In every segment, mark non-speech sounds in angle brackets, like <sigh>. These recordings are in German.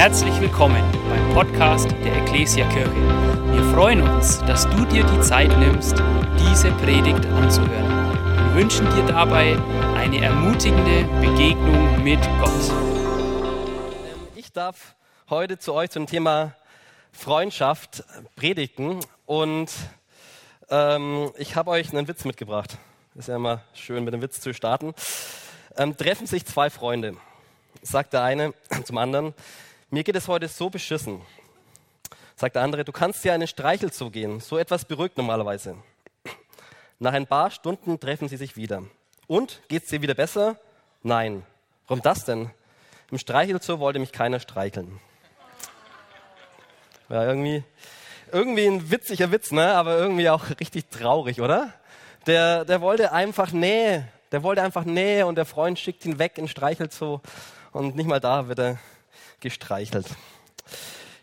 Herzlich willkommen beim Podcast der Ecclesia Kirche. Wir freuen uns, dass du dir die Zeit nimmst, diese Predigt anzuhören. Wir wünschen dir dabei eine ermutigende Begegnung mit Gott. Ich darf heute zu euch zum Thema Freundschaft predigen und ähm, ich habe euch einen Witz mitgebracht. Ist ja immer schön, mit einem Witz zu starten. Ähm, treffen sich zwei Freunde. Sagt der eine <clears throat> zum anderen, mir geht es heute so beschissen. Sagt der andere, du kannst dir einen Streichel zugehen. So etwas beruhigt normalerweise. Nach ein paar Stunden treffen sie sich wieder. Und, geht's dir wieder besser? Nein. Warum das denn? Im Streichelzoo wollte mich keiner streicheln. Ja, irgendwie, irgendwie ein witziger Witz, ne? aber irgendwie auch richtig traurig, oder? Der, der wollte einfach Nähe. Der wollte einfach Nähe und der Freund schickt ihn weg in Streichelzoo und nicht mal da wird er gestreichelt.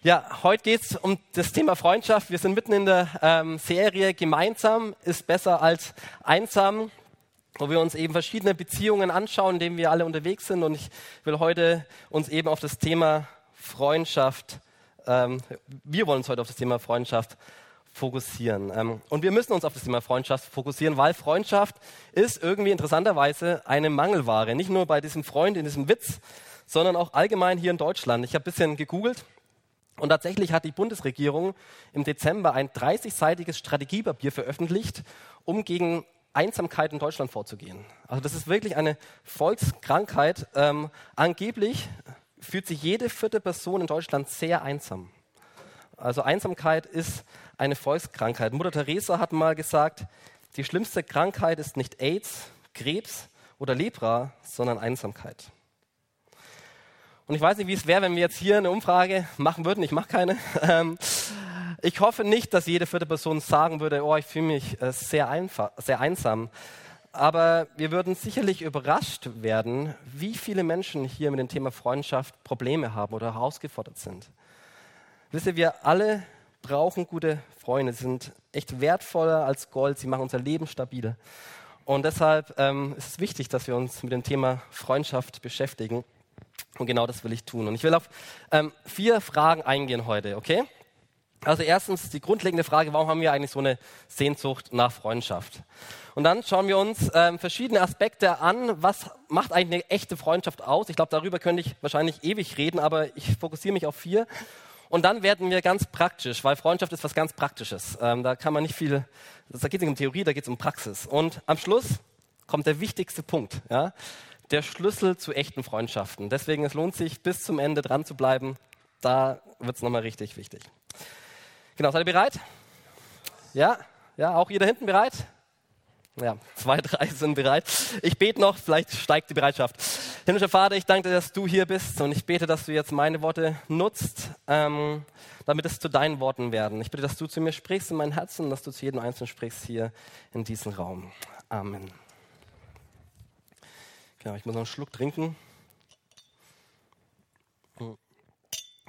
Ja, heute geht es um das Thema Freundschaft. Wir sind mitten in der ähm, Serie Gemeinsam ist besser als einsam, wo wir uns eben verschiedene Beziehungen anschauen, in denen wir alle unterwegs sind. Und ich will heute uns eben auf das Thema Freundschaft, ähm, wir wollen uns heute auf das Thema Freundschaft fokussieren. Ähm, und wir müssen uns auf das Thema Freundschaft fokussieren, weil Freundschaft ist irgendwie interessanterweise eine Mangelware. Nicht nur bei diesem Freund in diesem Witz, sondern auch allgemein hier in Deutschland. Ich habe ein bisschen gegoogelt und tatsächlich hat die Bundesregierung im Dezember ein 30-seitiges Strategiepapier veröffentlicht, um gegen Einsamkeit in Deutschland vorzugehen. Also das ist wirklich eine Volkskrankheit. Ähm, angeblich fühlt sich jede vierte Person in Deutschland sehr einsam. Also Einsamkeit ist eine Volkskrankheit. Mutter Teresa hat mal gesagt, die schlimmste Krankheit ist nicht AIDS, Krebs oder Lepra, sondern Einsamkeit. Und ich weiß nicht, wie es wäre, wenn wir jetzt hier eine Umfrage machen würden. Ich mache keine. <laughs> Ähm, ich hoffe nicht, dass jede vierte Person sagen würde, oh, ich fühle mich äh, sehr, einfach, sehr einsam. Aber wir würden sicherlich überrascht werden, wie viele Menschen hier mit dem Thema Freundschaft Probleme haben oder herausgefordert sind. Wisst ihr, wir alle brauchen gute Freunde. Sie sind echt wertvoller als Gold. Sie machen unser Leben stabil. Und deshalb ähm, ist es wichtig, dass wir uns mit dem Thema Freundschaft beschäftigen. Und genau das will ich tun. Und ich will auf ähm, vier Fragen eingehen heute, okay? Also erstens die grundlegende Frage, warum haben wir eigentlich so eine Sehnsucht nach Freundschaft? Und dann schauen wir uns ähm, verschiedene Aspekte an. Was macht eigentlich eine echte Freundschaft aus? Ich glaube, darüber könnte ich wahrscheinlich ewig reden, aber ich fokussiere mich auf vier. Und dann werden wir ganz praktisch, weil Freundschaft ist was ganz Praktisches. Ähm, da kann man nicht viel, da geht es nicht um Theorie, da geht es um Praxis. Und am Schluss kommt der wichtigste Punkt. Ja? Der Schlüssel zu echten Freundschaften. Deswegen es lohnt sich, bis zum Ende dran zu bleiben. Da wird es nochmal richtig wichtig. Genau, seid ihr bereit? Ja? Ja, auch ihr da hinten bereit? Ja, zwei, drei sind bereit. Ich bete noch, vielleicht steigt die Bereitschaft. Himmlischer Vater, ich danke dir, dass du hier bist und ich bete, dass du jetzt meine Worte nutzt, ähm, damit es zu deinen Worten werden. Ich bitte, dass du zu mir sprichst in mein Herzen und dass du zu jedem Einzelnen sprichst hier in diesem Raum. Amen. Genau, ich muss noch einen Schluck trinken.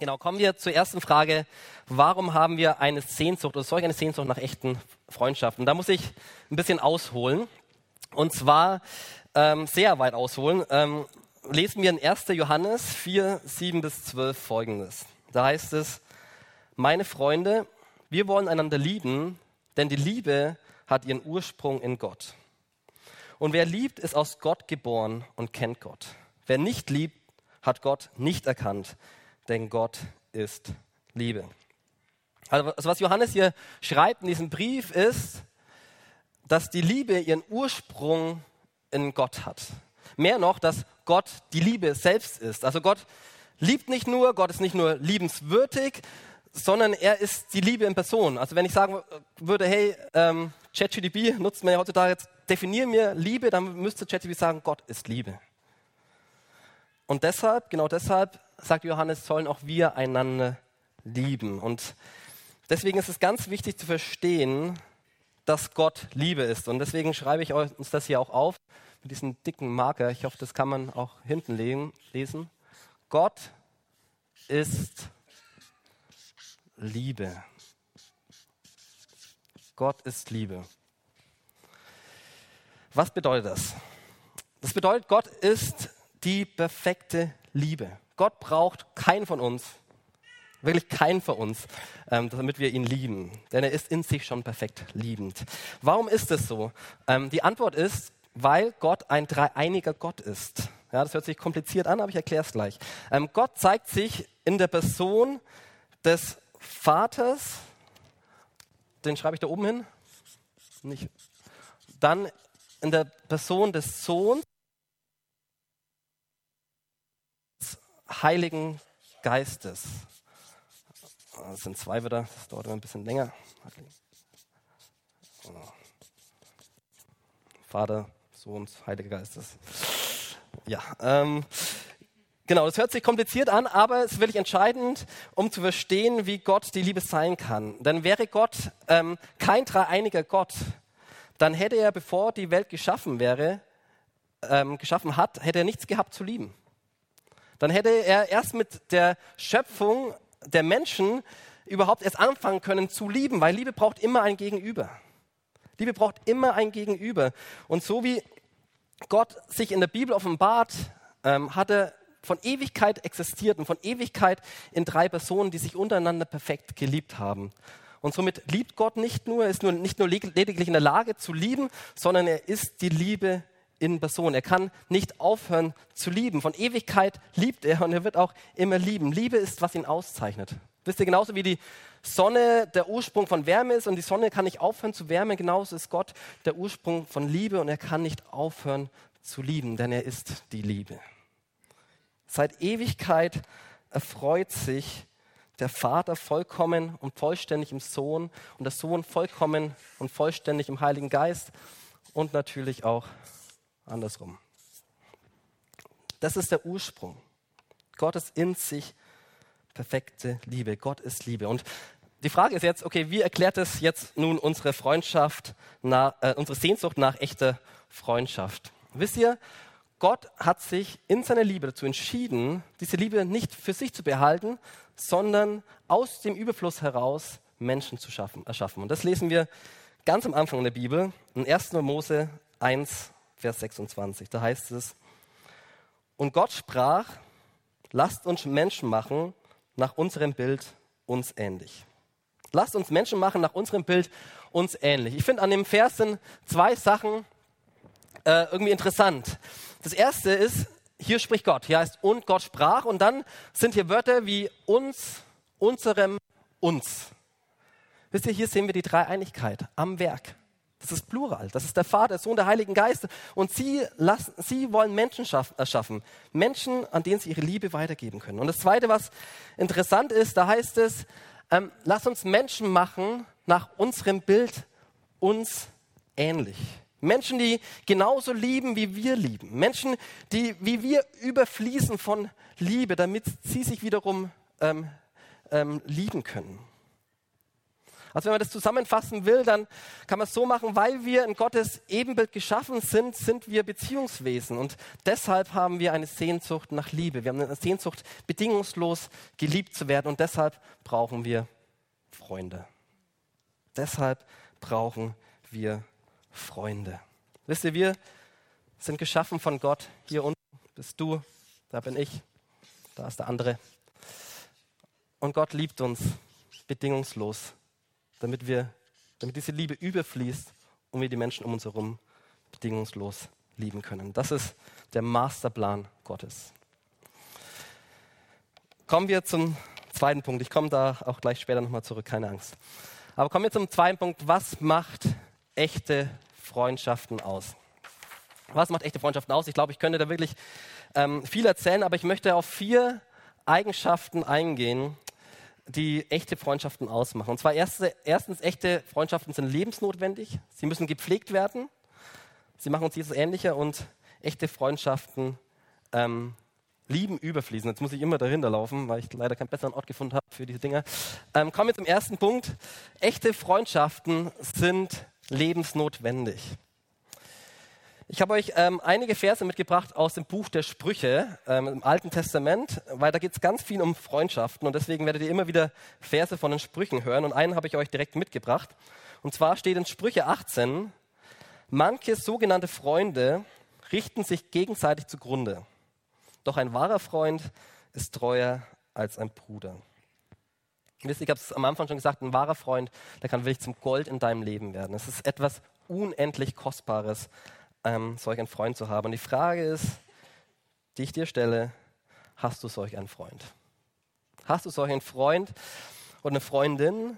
Genau, kommen wir zur ersten Frage. Warum haben wir eine Sehnsucht oder solch eine Sehnsucht nach echten Freundschaften? Da muss ich ein bisschen ausholen. Und zwar ähm, sehr weit ausholen. Ähm, lesen wir in 1. Johannes 4, 7 bis 12 folgendes. Da heißt es, meine Freunde, wir wollen einander lieben, denn die Liebe hat ihren Ursprung in Gott. Und wer liebt, ist aus Gott geboren und kennt Gott. Wer nicht liebt, hat Gott nicht erkannt, denn Gott ist Liebe. Also was Johannes hier schreibt in diesem Brief ist, dass die Liebe ihren Ursprung in Gott hat. Mehr noch, dass Gott die Liebe selbst ist. Also Gott liebt nicht nur, Gott ist nicht nur liebenswürdig, sondern er ist die Liebe in Person. Also wenn ich sagen würde, hey, ähm, ChatGDP nutzt man ja heutzutage jetzt, definier mir Liebe, dann müsste ChatGDP sagen, Gott ist Liebe. Und deshalb, genau deshalb, sagt Johannes, sollen auch wir einander lieben. Und deswegen ist es ganz wichtig zu verstehen, dass Gott Liebe ist. Und deswegen schreibe ich uns das hier auch auf mit diesem dicken Marker. Ich hoffe, das kann man auch hinten lesen. Gott ist Liebe. Gott ist Liebe. Was bedeutet das? Das bedeutet, Gott ist die perfekte Liebe. Gott braucht keinen von uns, wirklich keinen von uns, ähm, damit wir ihn lieben. Denn er ist in sich schon perfekt liebend. Warum ist es so? Ähm, die Antwort ist, weil Gott ein dreieiniger Gott ist. Ja, das hört sich kompliziert an, aber ich erkläre es gleich. Ähm, Gott zeigt sich in der Person des Vaters, den schreibe ich da oben hin, nicht. Dann in der Person des Sohns, des Heiligen Geistes. Das sind zwei wieder, das dauert immer ein bisschen länger. Vater, Sohn, Heiliger Geistes. Ja, ähm, genau, das hört sich kompliziert an, aber es ist wirklich entscheidend, um zu verstehen, wie Gott die Liebe sein kann. Denn wäre Gott ähm, kein dreieiniger Gott, dann hätte er, bevor die Welt geschaffen wäre, ähm, geschaffen hat, hätte er nichts gehabt zu lieben. Dann hätte er erst mit der Schöpfung der Menschen überhaupt erst anfangen können zu lieben, weil Liebe braucht immer ein Gegenüber. Liebe braucht immer ein Gegenüber. Und so wie Gott sich in der Bibel offenbart, ähm, hat er von Ewigkeit existiert und von Ewigkeit in drei Personen, die sich untereinander perfekt geliebt haben. Und somit liebt Gott nicht nur, ist nur, nicht nur lediglich in der Lage zu lieben, sondern er ist die Liebe in Person. Er kann nicht aufhören zu lieben. Von Ewigkeit liebt er und er wird auch immer lieben. Liebe ist, was ihn auszeichnet. Wisst ihr, genauso wie die Sonne der Ursprung von Wärme ist und die Sonne kann nicht aufhören zu wärmen, genauso ist Gott der Ursprung von Liebe und er kann nicht aufhören zu lieben, denn er ist die Liebe. Seit Ewigkeit erfreut sich der Vater vollkommen und vollständig im Sohn und der Sohn vollkommen und vollständig im Heiligen Geist und natürlich auch andersrum. Das ist der Ursprung. Gott ist in sich perfekte Liebe. Gott ist Liebe. Und die Frage ist jetzt, okay, wie erklärt es jetzt nun unsere Freundschaft, nach, äh, unsere Sehnsucht nach echter Freundschaft? Wisst ihr, Gott hat sich in seiner Liebe dazu entschieden, diese Liebe nicht für sich zu behalten, sondern aus dem Überfluss heraus Menschen zu schaffen, erschaffen. Und das lesen wir ganz am Anfang der Bibel, in 1. Mose 1, Vers 26. Da heißt es, und Gott sprach, lasst uns Menschen machen nach unserem Bild uns ähnlich. Lasst uns Menschen machen nach unserem Bild uns ähnlich. Ich finde an dem Vers sind zwei Sachen äh, irgendwie interessant. Das erste ist, hier spricht Gott. Hier heißt und Gott sprach und dann sind hier Wörter wie uns, unserem, uns. Wisst ihr, hier sehen wir die Dreieinigkeit am Werk. Das ist Plural. Das ist der Vater, der Sohn, der Heiligen Geist. Und sie, lassen, sie wollen Menschen erschaffen. Menschen, an denen sie ihre Liebe weitergeben können. Und das Zweite, was interessant ist, da heißt es, ähm, lass uns Menschen machen nach unserem Bild uns ähnlich. Menschen, die genauso lieben, wie wir lieben. Menschen, die wie wir überfließen von Liebe, damit sie sich wiederum ähm, ähm, lieben können. Also wenn man das zusammenfassen will, dann kann man es so machen, weil wir in Gottes Ebenbild geschaffen sind, sind wir Beziehungswesen. Und deshalb haben wir eine Sehnsucht nach Liebe. Wir haben eine Sehnsucht, bedingungslos geliebt zu werden. Und deshalb brauchen wir Freunde. Deshalb brauchen wir Freunde. Wisst ihr, wir sind geschaffen von Gott. Hier unten bist du, da bin ich, da ist der andere. Und Gott liebt uns bedingungslos damit, wir, damit diese Liebe überfließt und wir die Menschen um uns herum bedingungslos lieben können. Das ist der Masterplan Gottes. Kommen wir zum zweiten Punkt. Ich komme da auch gleich später nochmal zurück, keine Angst. Aber kommen wir zum zweiten Punkt. Was macht echte Freundschaften aus? Was macht echte Freundschaften aus? Ich glaube, ich könnte da wirklich ähm, viel erzählen, aber ich möchte auf vier Eigenschaften eingehen, die echte Freundschaften ausmachen. Und zwar erste, erstens, echte Freundschaften sind lebensnotwendig. Sie müssen gepflegt werden. Sie machen uns Jesus ähnlicher und echte Freundschaften ähm, lieben überfließen. Jetzt muss ich immer dahinter laufen, weil ich leider keinen besseren Ort gefunden habe für diese Dinge. Ähm, kommen wir zum ersten Punkt. Echte Freundschaften sind lebensnotwendig. Ich habe euch ähm, einige Verse mitgebracht aus dem Buch der Sprüche ähm, im Alten Testament, weil da geht es ganz viel um Freundschaften und deswegen werdet ihr immer wieder Verse von den Sprüchen hören und einen habe ich euch direkt mitgebracht. Und zwar steht in Sprüche 18, manche sogenannte Freunde richten sich gegenseitig zugrunde. Doch ein wahrer Freund ist treuer als ein Bruder. Wisst ich habe es am Anfang schon gesagt, ein wahrer Freund, der kann wirklich zum Gold in deinem Leben werden. Es ist etwas unendlich Kostbares, ähm, solch einen Freund zu haben. Und die Frage ist, die ich dir stelle, hast du solch einen Freund? Hast du solch einen Freund oder eine Freundin?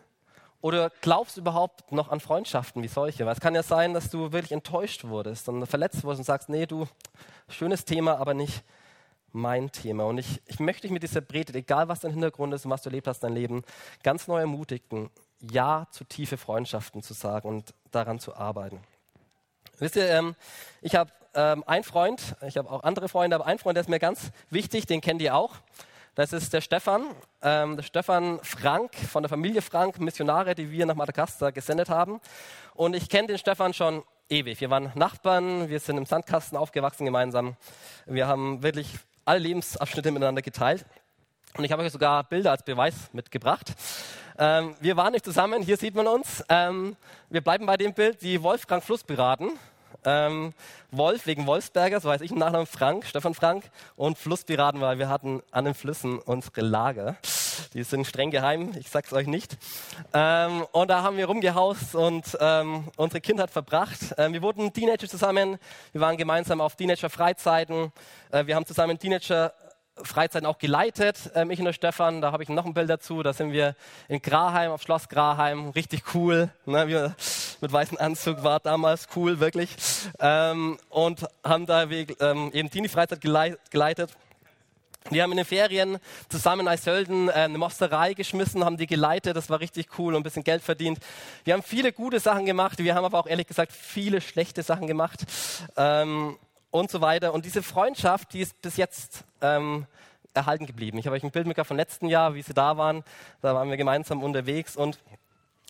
Oder glaubst du überhaupt noch an Freundschaften wie solche? Weil es kann ja sein, dass du wirklich enttäuscht wurdest und verletzt wurdest und sagst, nee, du, schönes Thema, aber nicht mein Thema. Und ich, ich möchte dich mit dieser Predigt, egal was dein Hintergrund ist und was du erlebt hast in deinem Leben, ganz neu ermutigen, Ja zu tiefe Freundschaften zu sagen und daran zu arbeiten. Wisst ihr, ähm, ich habe ähm, einen Freund, ich habe auch andere Freunde, aber ein Freund, der ist mir ganz wichtig, den kennt ihr auch. Das ist der Stefan, ähm, der Stefan Frank von der Familie Frank, Missionare, die wir nach Madagaskar gesendet haben. Und ich kenne den Stefan schon ewig. Wir waren Nachbarn, wir sind im Sandkasten aufgewachsen gemeinsam. Wir haben wirklich alle Lebensabschnitte miteinander geteilt. Und ich habe euch sogar Bilder als Beweis mitgebracht. Ähm, wir waren nicht zusammen, hier sieht man uns. Ähm, wir bleiben bei dem Bild, die Wolfgang Flussberaten. Ähm, Wolf wegen Wolfsberger, so heißt ich im Nachnamen Frank, Stefan Frank. Und Flusspiraten, weil wir hatten an den Flüssen unsere Lager. Die sind streng geheim, ich sag's euch nicht. Ähm, und da haben wir rumgehaust und ähm, unsere Kindheit verbracht. Ähm, wir wurden Teenager zusammen, wir waren gemeinsam auf Teenager-Freizeiten, äh, wir haben zusammen Teenager Freizeiten auch geleitet, ähm, ich und der Stefan. Da habe ich noch ein Bild dazu. Da sind wir in Graheim, auf Schloss Graheim. Richtig cool. Ne? Wir mit weißem Anzug war damals cool, wirklich. Ähm, und haben da ähm, eben Teenie-Freizeit geleitet. Wir haben in den Ferien zusammen in Eisölden äh, eine Mosterei geschmissen, haben die geleitet, das war richtig cool und ein bisschen Geld verdient. Wir haben viele gute Sachen gemacht, wir haben aber auch ehrlich gesagt viele schlechte Sachen gemacht ähm, und so weiter. Und diese Freundschaft, die ist bis jetzt ähm, erhalten geblieben. Ich habe euch ein Bild mitgebracht von letzten Jahr, wie sie da waren. Da waren wir gemeinsam unterwegs und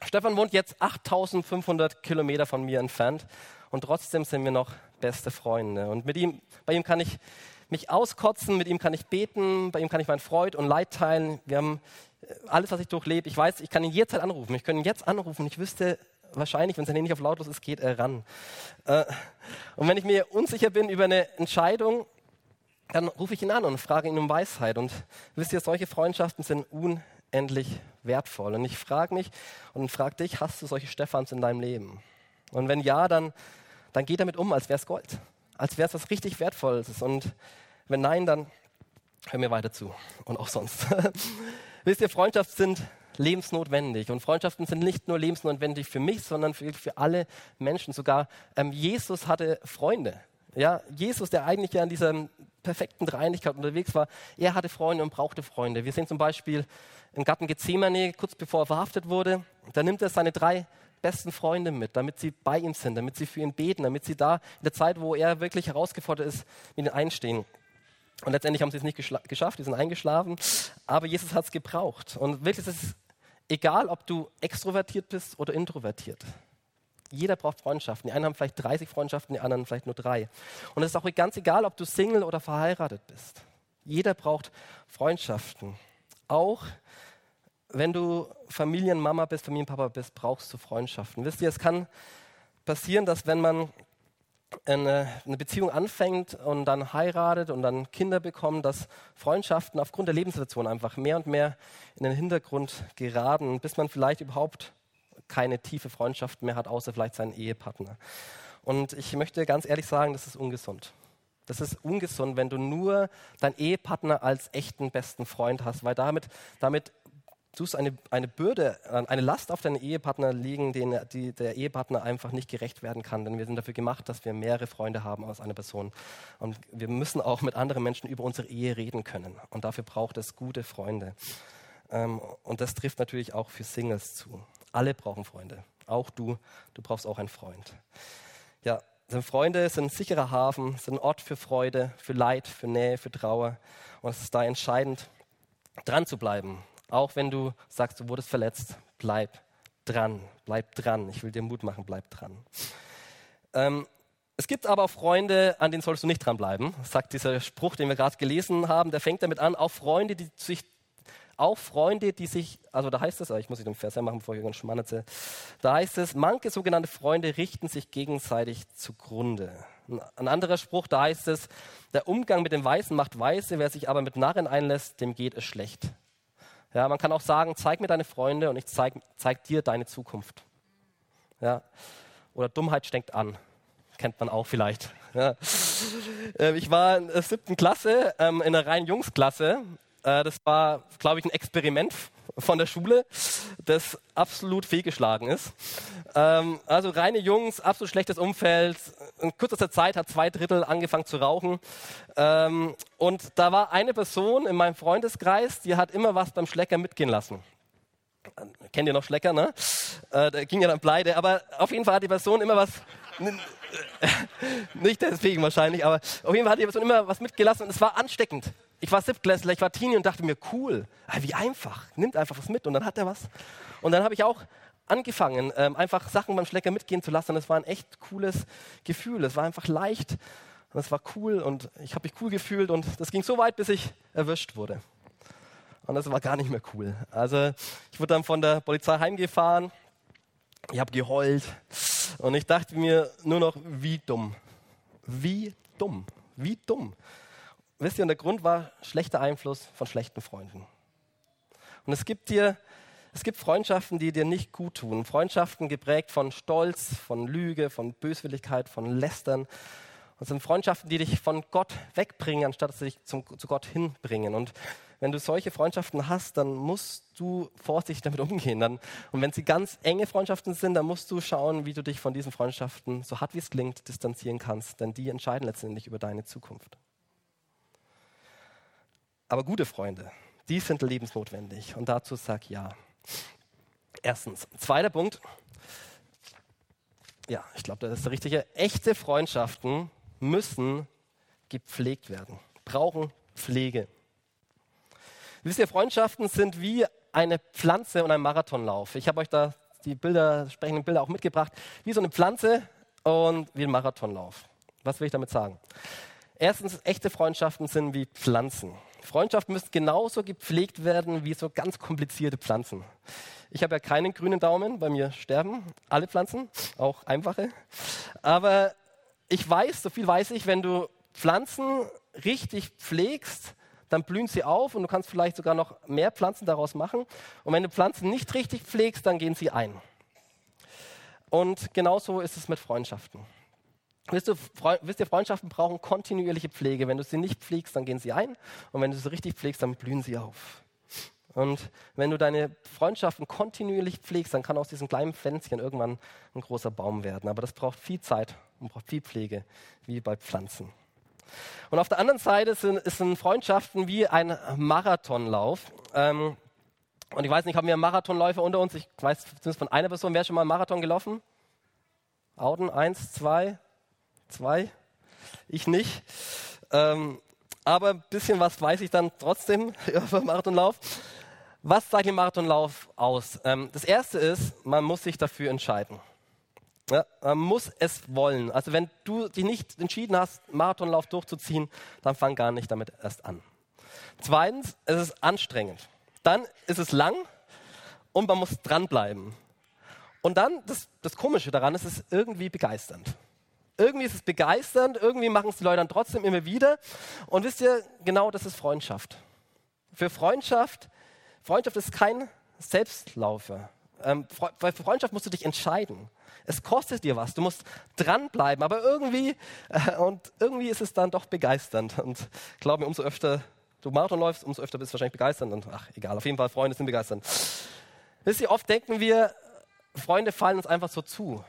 Stefan wohnt jetzt 8500 Kilometer von mir entfernt und trotzdem sind wir noch beste Freunde. Und mit ihm, bei ihm kann ich mich auskotzen, mit ihm kann ich beten, bei ihm kann ich mein Freud und Leid teilen. Wir haben äh, alles, was ich durchlebe. Ich weiß, ich kann ihn jederzeit anrufen. Ich kann ihn jetzt anrufen. Ich wüsste wahrscheinlich, wenn sein Handy nicht auf lautlos ist, geht er ran. Äh, und wenn ich mir unsicher bin über eine Entscheidung, dann rufe ich ihn an und frage ihn um Weisheit. Und wisst ihr, solche Freundschaften sind unendlich wertvoll. Und ich frage mich und frage dich, hast du solche Stephans in deinem Leben? Und wenn ja, dann, dann geh damit um, als wäre es Gold. Als wäre es was richtig Wertvolles. Und wenn nein, dann hör mir weiter zu. Und auch sonst. <laughs> wisst ihr, Freundschaften sind lebensnotwendig. Und Freundschaften sind nicht nur lebensnotwendig für mich, sondern für, für alle Menschen. Sogar ähm, Jesus hatte Freunde. Ja, Jesus, der eigentlich ja in dieser perfekten Dreinigkeit unterwegs war, er hatte Freunde und brauchte Freunde. Wir sehen zum Beispiel im Garten Gethsemane, kurz bevor er verhaftet wurde, da nimmt er seine drei besten Freunde mit, damit sie bei ihm sind, damit sie für ihn beten, damit sie da in der Zeit, wo er wirklich herausgefordert ist, mit ihm einstehen. Und letztendlich haben sie es nicht geschafft, die sind eingeschlafen, aber Jesus hat es gebraucht. Und wirklich ist es egal, ob du extrovertiert bist oder introvertiert. Jeder braucht Freundschaften. Die einen haben vielleicht 30 Freundschaften, die anderen vielleicht nur drei. Und es ist auch ganz egal, ob du Single oder verheiratet bist. Jeder braucht Freundschaften. Auch wenn du Familienmama bist, Familienpapa bist, brauchst du Freundschaften. Wisst ihr, es kann passieren, dass wenn man eine, eine, Beziehung anfängt und dann heiratet und dann Kinder bekommt, dass Freundschaften aufgrund der Lebenssituation einfach mehr und mehr in den Hintergrund geraten, bis man vielleicht überhaupt keine tiefe Freundschaft mehr hat, außer vielleicht seinen Ehepartner. Und ich möchte ganz ehrlich sagen, das ist ungesund. Das ist ungesund, wenn du nur deinen Ehepartner als echten besten Freund hast, weil damit, damit tust eine, eine Bürde, eine Last auf deinen Ehepartner liegen, den die, der Ehepartner einfach nicht gerecht werden kann. Denn wir sind dafür gemacht, dass wir mehrere Freunde haben aus einer Person. Und wir müssen auch mit anderen Menschen über unsere Ehe reden können. Und dafür braucht es gute Freunde. Ähm, und das trifft natürlich auch für Singles zu. Alle brauchen Freunde. Auch du, du brauchst auch einen Freund. Ja, sind Freunde sind ein sicherer Hafen, sind ein Ort für Freude, für Leid, für Nähe, für Trauer. Und es ist da entscheidend, dran zu bleiben. Auch wenn du sagst, du wurdest verletzt, bleib dran, bleib dran. Ich will dir Mut machen, bleib dran. Ähm, es gibt aber auch Freunde, an denen solltest du nicht dranbleiben, sagt dieser Spruch, den wir gerade gelesen haben. Der fängt damit an, auch Freunde, die sich auch Freunde, die sich, also da heißt es, ich muss den Vers machen, bevor ich ganz schmannerte, da heißt es, manche sogenannte Freunde richten sich gegenseitig zugrunde. Ein anderer Spruch, da heißt es, der Umgang mit dem Weißen macht weise, wer sich aber mit Narren einlässt, dem geht es schlecht. Ja, man kann auch sagen, zeig mir deine Freunde und ich zeig, zeig dir deine Zukunft. Ja. Oder Dummheit steckt an. Kennt man auch vielleicht. Ja. Ähm, ich war in der siebten Klasse, ähm, in einer reinen Jungsklasse. Äh, das war, glaube ich, ein Experiment von der Schule, das absolut fehlgeschlagen ist. Ähm, also reine Jungs, absolut schlechtes Umfeld. In kürzester Zeit hat zwei Drittel angefangen zu rauchen. Ähm, und da war eine Person in meinem Freundeskreis, die hat immer was beim Schlecker mitgehen lassen. Kennt ihr noch Schlecker, ne? Äh, da ging ja dann pleite. Aber auf jeden Fall hat die Person immer was <laughs> nicht deswegen wahrscheinlich, aber auf jeden Fall hat die Person immer was mitgelassen und es war ansteckend. Ich war Siebtklässler, ich war Teenie und dachte mir, cool, ah, wie einfach, nimmt einfach was mit und dann hat er was. Und dann habe ich auch angefangen, ähm, einfach Sachen beim Schlecker mitgehen zu lassen. Und es war ein echt cooles Gefühl. Es war einfach leicht und es war cool und ich habe mich cool gefühlt und das ging so weit, bis ich erwischt wurde. Und das war gar nicht mehr cool. Also ich wurde dann von der Polizei heimgefahren, ich habe geheult und ich dachte mir nur noch, wie dumm. Wie dumm. Wie dumm. Wisst ihr, und der Grund war schlechter Einfluss von schlechten Freunden. Und es gibt dir, es gibt Freundschaften, die dir nicht gut tun. Freundschaften geprägt von Stolz, von Lüge, von Böswilligkeit, von Lästern. Und es sind Freundschaften, die dich von Gott wegbringen, anstatt dass sie dich zum, zu Gott hinbringen. Und wenn du solche Freundschaften hast, dann musst du vorsichtig damit umgehen. Dann, und wenn sie ganz enge Freundschaften sind, dann musst du schauen, wie du dich von diesen Freundschaften, so hart wie es klingt, distanzieren kannst. Denn die entscheiden letztendlich über deine Zukunft. Aber gute Freunde, die sind lebensnotwendig. Und dazu sag ja. Erstens. Zweiter Punkt. Ja, ich glaube, das ist der richtige. Echte Freundschaften müssen gepflegt werden, brauchen Pflege. Wisst ihr, Freundschaften sind wie eine Pflanze und ein Marathonlauf. Ich habe euch da die Bilder, sprechenden Bilder auch mitgebracht. Wie so eine Pflanze und wie ein Marathonlauf. Was will ich damit sagen? Erstens, echte Freundschaften sind wie Pflanzen. Freundschaften müssen genauso gepflegt werden wie so ganz komplizierte Pflanzen. Ich habe ja keinen grünen Daumen, bei mir sterben alle Pflanzen, auch einfache. Aber ich weiß, so viel weiß ich, wenn du Pflanzen richtig pflegst, dann blühen sie auf und du kannst vielleicht sogar noch mehr Pflanzen daraus machen. Und wenn du Pflanzen nicht richtig pflegst, dann gehen sie ein. Und genauso ist es mit Freundschaften. Wisst ihr, wisst ihr, Freundschaften brauchen kontinuierliche Pflege. Wenn du sie nicht pflegst, dann gehen sie ein. Und wenn du sie richtig pflegst, dann blühen sie auf. Und wenn du deine Freundschaften kontinuierlich pflegst, dann kann aus diesem kleinen Pflänzchen irgendwann ein großer Baum werden. Aber das braucht viel Zeit und braucht viel Pflege, wie bei Pflanzen. Und auf der anderen Seite sind, sind Freundschaften wie ein Marathonlauf. Ähm, und ich weiß nicht, haben wir Marathonläufer unter uns? Ich weiß zumindest von einer Person, wer schon mal einen Marathon gelaufen? Auden, eins, zwei, zwei, ich nicht. Ähm, aber ein bisschen was weiß ich dann trotzdem <laughs> über Marathonlauf. Was sagt der Marathonlauf aus? Ähm, das erste ist, man muss sich dafür entscheiden. Ja, man muss es wollen. Also wenn du dich nicht entschieden hast, Marathonlauf durchzuziehen, dann fang gar nicht damit erst an. Zweitens, es ist anstrengend. Dann ist es lang und man muss dranbleiben. Und dann, das, das Komische daran ist, es ist irgendwie begeisternd irgendwie ist es begeisternd, irgendwie machen es die Leute dann trotzdem immer wieder. Und wisst ihr, genau das ist Freundschaft. Für Freundschaft, Freundschaft ist kein Selbstlaufer. Ähm, für Freundschaft musst du dich entscheiden. Es kostet dir was, du musst dranbleiben, aber irgendwie, äh, und irgendwie ist es dann doch begeisternd. Und glaub mir, umso öfter du Marathon läufst, umso öfter bist du wahrscheinlich begeisternd. Und ach, egal, auf jeden Fall, Freunde sind begeisternd. Wisst ihr, oft denken wir, Freunde fallen uns einfach so zu.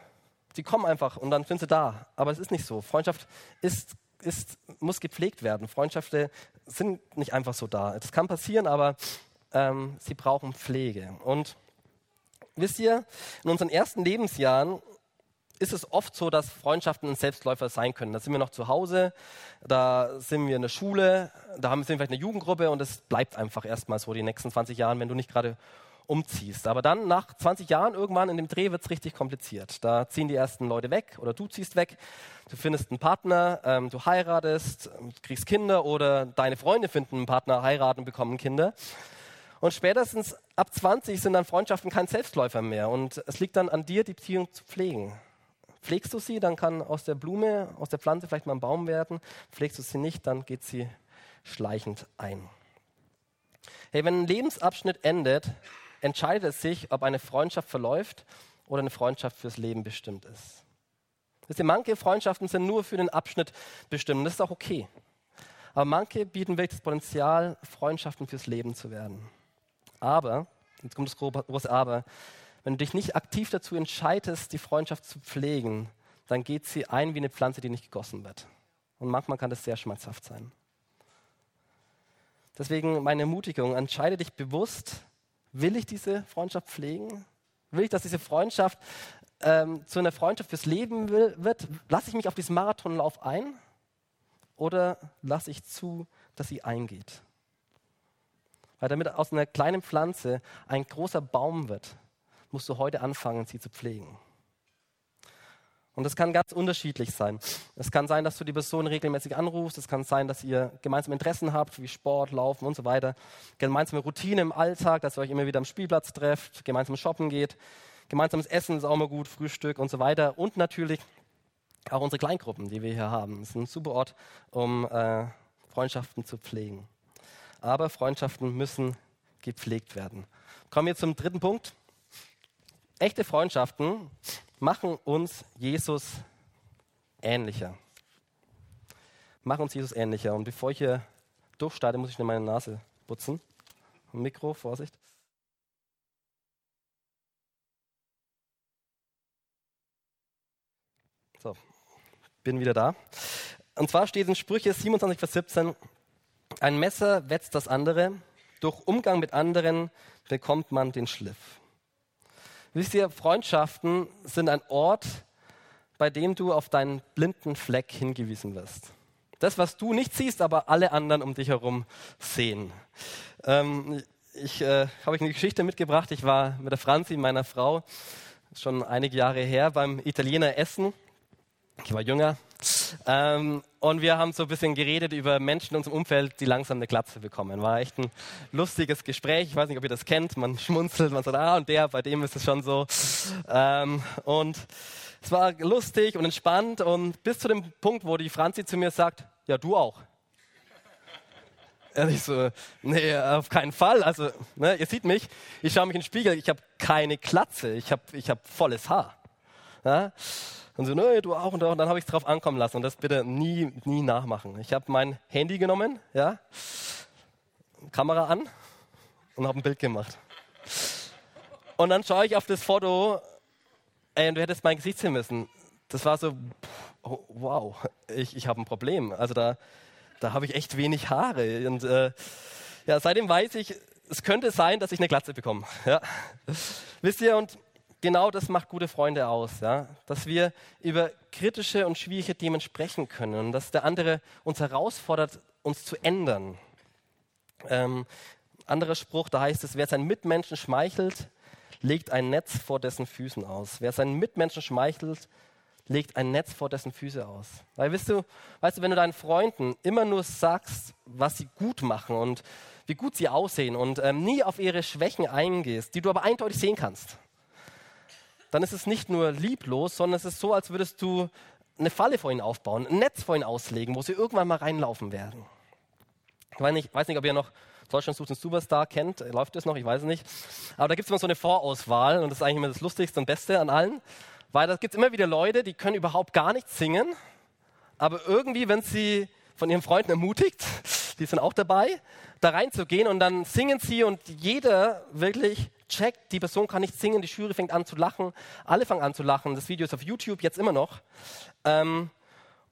Sie kommen einfach und dann sind sie da. Aber es ist nicht so. Freundschaft ist, ist, muss gepflegt werden. Freundschaften sind nicht einfach so da. Das kann passieren, aber ähm, sie brauchen Pflege. Und wisst ihr, in unseren ersten Lebensjahren ist es oft so, dass Freundschaften ein Selbstläufer sein können. Da sind wir noch zu Hause, da sind wir in der Schule, da haben wir vielleicht eine Jugendgruppe und es bleibt einfach erstmal so die nächsten 20 Jahre, wenn du nicht gerade umziehst. Aber dann nach 20 Jahren irgendwann in dem Dreh wird es richtig kompliziert. Da ziehen die ersten Leute weg oder du ziehst weg. Du findest einen Partner, ähm, du heiratest, ähm, kriegst Kinder oder deine Freunde finden einen Partner, heiraten, bekommen Kinder. Und spätestens ab 20 sind dann Freundschaften kein Selbstläufer mehr. Und es liegt dann an dir, die Beziehung zu pflegen. Pflegst du sie, dann kann aus der Blume, aus der Pflanze vielleicht mal ein Baum werden. Pflegst du sie nicht, dann geht sie schleichend ein. Hey, wenn ein Lebensabschnitt endet, entscheidet es sich, ob eine Freundschaft verläuft oder eine Freundschaft fürs Leben bestimmt ist. Wisst ihr, manche Freundschaften sind nur für den Abschnitt bestimmt. Das ist auch okay. Aber manche bieten wirklich das Potenzial, Freundschaften fürs Leben zu werden. Aber, jetzt kommt das große Aber, wenn du dich nicht aktiv dazu entscheidest, die Freundschaft zu pflegen, dann geht sie ein wie eine Pflanze, die nicht gegossen wird. Und manchmal kann das sehr schmerzhaft sein. Deswegen meine Ermutigung, entscheide dich bewusst, will ich diese Freundschaft pflegen? Will ich, dass diese Freundschaft ähm, zu einer Freundschaft fürs Leben will, wird? Lasse ich mich auf diesen Marathonlauf ein? Oder lasse ich zu, dass sie eingeht? Weil damit aus einer kleinen Pflanze ein großer Baum wird, musst du heute anfangen, sie zu pflegen. Und das kann ganz unterschiedlich sein. Es kann sein, dass du die Person regelmäßig anrufst. Es kann sein, dass ihr gemeinsame Interessen habt, wie Sport, Laufen und so weiter. Gemeinsame Routine im Alltag, dass ihr euch immer wieder am Spielplatz trefft, gemeinsam shoppen geht. Gemeinsames Essen ist auch mal gut, Frühstück und so weiter. Und natürlich auch unsere Kleingruppen, die wir hier haben. Das ist ein super Ort, um äh, Freundschaften zu pflegen. Aber Freundschaften müssen gepflegt werden. Kommen wir zum dritten Punkt. Echte Freundschaften machen uns Jesus ähnlicher. Machen uns Jesus ähnlicher. Und bevor ich hier durchstarte, muss ich mir meine Nase putzen. Mikro, Vorsicht. So, bin wieder da. Und zwar steht in Sprüche 27, Vers 17, ein Messer wetzt das andere, durch Umgang mit anderen bekommt man den Schliff. Wisst ihr, Freundschaften sind ein Ort, bei dem du auf deinen blinden Fleck hingewiesen wirst. Das, was du nicht siehst, aber alle anderen um dich herum sehen. Ähm, ich äh, habe eine Geschichte mitgebracht. Ich war mit der Franzi, meiner Frau, schon einige Jahre her beim Italiener Essen. Ich war jünger, ähm, und wir haben so ein bisschen geredet über Menschen in unserem Umfeld, die langsam eine Glatze bekommen. War echt ein lustiges Gespräch. Ich weiß nicht, ob ihr das kennt. Man schmunzelt, man sagt, ah, und der, bei dem ist es schon so. Ähm, und es war lustig und entspannt und bis zu dem Punkt, wo die Franzi zu mir sagt, ja, du auch. Und ich so, nee, auf keinen Fall. Also, ne, ihr seht mich, ich schaue mich in den Spiegel, ich habe keine Glatze, ich habe ich hab volles Haar. Ja? Und so, nee, du auch und, auch. und dann habe ich es drauf ankommen lassen und das bitte nie, nie nachmachen. Ich habe mein Handy genommen, ja, Kamera an und habe ein Bild gemacht. Und dann schaue ich auf das Foto, ey, du hättest mein Gesicht sehen müssen. Das war so, oh, wow, ich, ich habe ein Problem. Also da, da habe ich echt wenig Haare. Und äh, ja, seitdem weiß ich, es könnte sein, dass ich eine Glatze bekomme. Ja. Wisst ihr, und genau das macht gute Freunde aus, ja? dass wir über kritische und schwierige Themen sprechen können und dass der andere uns herausfordert, uns zu ändern. Ähm, anderer Spruch, da heißt es, wer seinen Mitmenschen schmeichelt, legt ein Netz vor dessen Füßen aus. Wer seinen Mitmenschen schmeichelt, legt ein Netz vor dessen Füße aus. Weil weißt du, weißt du, wenn du deinen Freunden immer nur sagst, was sie gut machen und wie gut sie aussehen und ähm, nie auf ihre Schwächen eingehst, die du aber eindeutig sehen kannst, dann ist es nicht nur lieblos, sondern es ist so, als würdest du eine Falle vor ihnen aufbauen, ein Netz vor ihnen auslegen, wo sie irgendwann mal reinlaufen werden. Ich weiß nicht, weiß nicht ob ihr noch Deutschland sucht einen Superstar kennt, läuft das noch, ich weiß es nicht. Aber da gibt es immer so eine Vorauswahl und das ist eigentlich immer das Lustigste und Beste an allen, weil da gibt es immer wieder Leute, die können überhaupt gar nicht singen, aber irgendwie, wenn sie von ihren Freunden ermutigt, die sind auch dabei, da reinzugehen und dann singen sie und jeder wirklich checkt, die Person kann nicht singen, die Jury fängt an zu lachen, alle fangen an zu lachen. Das Video ist auf YouTube jetzt immer noch. Ähm,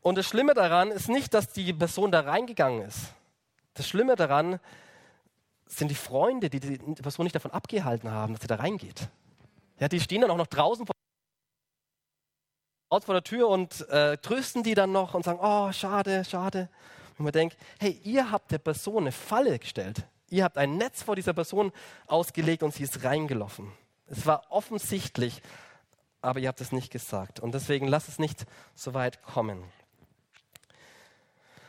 und das Schlimme daran ist nicht, dass die Person da reingegangen ist. Das Schlimme daran sind die Freunde, die die Person nicht davon abgehalten haben, dass sie da reingeht. Ja, die stehen dann auch noch draußen vor vor der Tür und äh, trösten die dann noch und sagen, oh, schade, schade. Und man denkt, hey, ihr habt der Person eine Falle gestellt. Ihr habt ein Netz vor dieser Person ausgelegt und sie ist reingelaufen. Es war offensichtlich, aber ihr habt es nicht gesagt. Und deswegen lasst es nicht so weit kommen.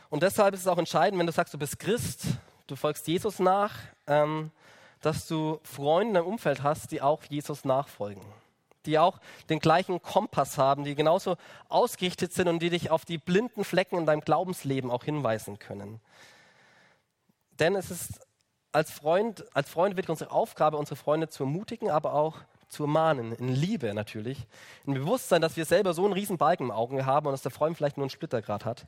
Und deshalb ist es auch entscheidend, wenn du sagst, du bist Christ, du folgst Jesus nach, ähm, dass du Freunde im Umfeld hast, die auch Jesus nachfolgen. die auch den gleichen Kompass haben, die genauso ausgerichtet sind und die dich auf die blinden Flecken in deinem Glaubensleben auch hinweisen können. Denn es ist als Freund, als Freunde wirklich unsere Aufgabe, unsere Freunde zu ermutigen, aber auch zu mahnen, in Liebe natürlich, im Bewusstsein, dass wir selber so einen riesen Balken im Auge haben und dass der Freund vielleicht nur einen Splittergrad hat.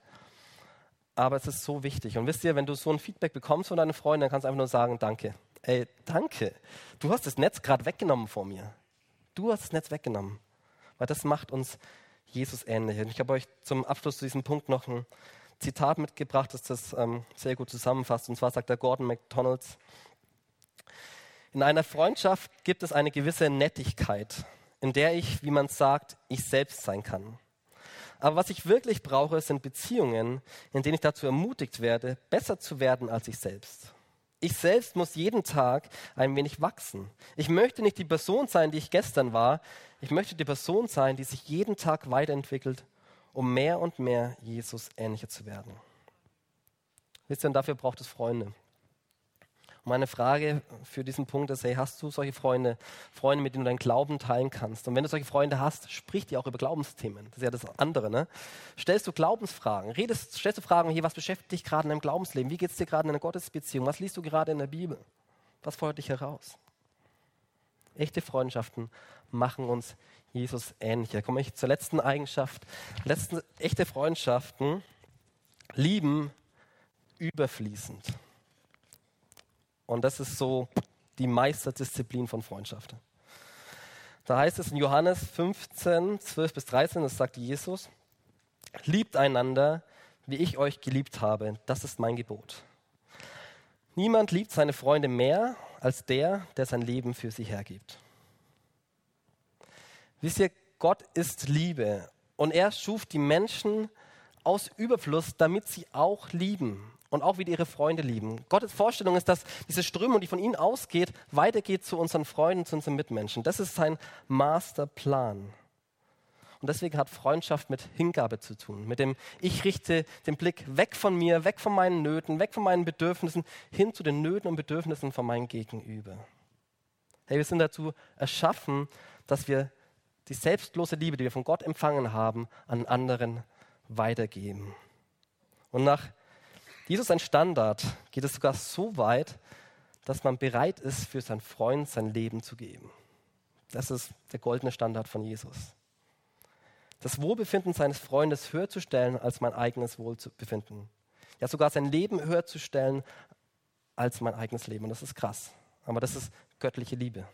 Aber es ist so wichtig. Und wisst ihr, wenn du so ein Feedback bekommst von deinen Freunden, dann kannst du einfach nur sagen, danke. Ey, danke. Du hast das Netz gerade weggenommen vor mir. Du hast das Netz weggenommen. Weil das macht uns Jesus ähnlich. Und ich habe euch zum Abschluss zu diesem Punkt noch ein Zitat mitgebracht, das das ähm, sehr gut zusammenfasst. Und zwar sagt der Gordon McDonalds, in einer Freundschaft gibt es eine gewisse Nettigkeit, in der ich, wie man sagt, ich selbst sein kann. Aber was ich wirklich brauche, sind Beziehungen, in denen ich dazu ermutigt werde, besser zu werden als ich selbst. Ich selbst muss jeden Tag ein wenig wachsen. Ich möchte nicht die Person sein, die ich gestern war. Ich möchte die Person sein, die sich jeden Tag weiterentwickelt, um mehr und mehr Jesus ähnlicher zu werden. Wisst ihr, und dafür braucht es Freunde. Und meine Frage für diesen Punkt ist, hey, hast du solche Freunde, Freunde, mit denen du deinen Glauben teilen kannst? Und wenn du solche Freunde hast, sprich dir auch über Glaubensthemen. Das ist ja das andere, ne? Stellst du Glaubensfragen? Redest, stellst du Fragen, hier, was beschäftigt dich gerade in deinem Glaubensleben? Wie geht es dir gerade in einer Gottesbeziehung? Was liest du gerade in der Bibel? Was fordert dich heraus? Echte Freundschaften machen uns Jesus ähnlicher. Komme ich zur letzten Eigenschaft. Letzten, echte Freundschaften lieben überfließend. Und das ist so die Meisterdisziplin von Freundschaft. Da heißt es in Johannes 15, 12 bis 13, das sagt Jesus, liebt einander, wie ich euch geliebt habe. Das ist mein Gebot. Niemand liebt seine Freunde mehr als der, der sein Leben für sie hergibt. Wisst ihr, Gott ist Liebe und er schuf die Menschen aus Überfluss, damit sie auch lieben und auch wieder ihre Freunde lieben. Gottes Vorstellung ist, dass diese Strömung, die von ihnen ausgeht, weitergeht zu unseren Freunden, zu unseren Mitmenschen. Das ist sein Masterplan. Und deswegen hat Freundschaft mit Hingabe zu tun, mit dem ich richte den Blick weg von mir, weg von meinen Nöten, weg von meinen Bedürfnissen, hin zu den Nöten und Bedürfnissen von meinem Gegenüber. Hey, wir sind dazu erschaffen, dass wir die selbstlose Liebe, die wir von Gott empfangen haben, an anderen weitergeben. Und nach Jesus ein Standard geht es sogar so weit, dass man bereit ist, für seinen Freund sein Leben zu geben. Das ist der goldene Standard von Jesus. Das Wohlbefinden seines Freundes höher zu stellen als mein eigenes Wohlbefinden. Ja, sogar sein Leben höher zu stellen als mein eigenes Leben. Und das ist krass. Aber das ist göttliche Liebe.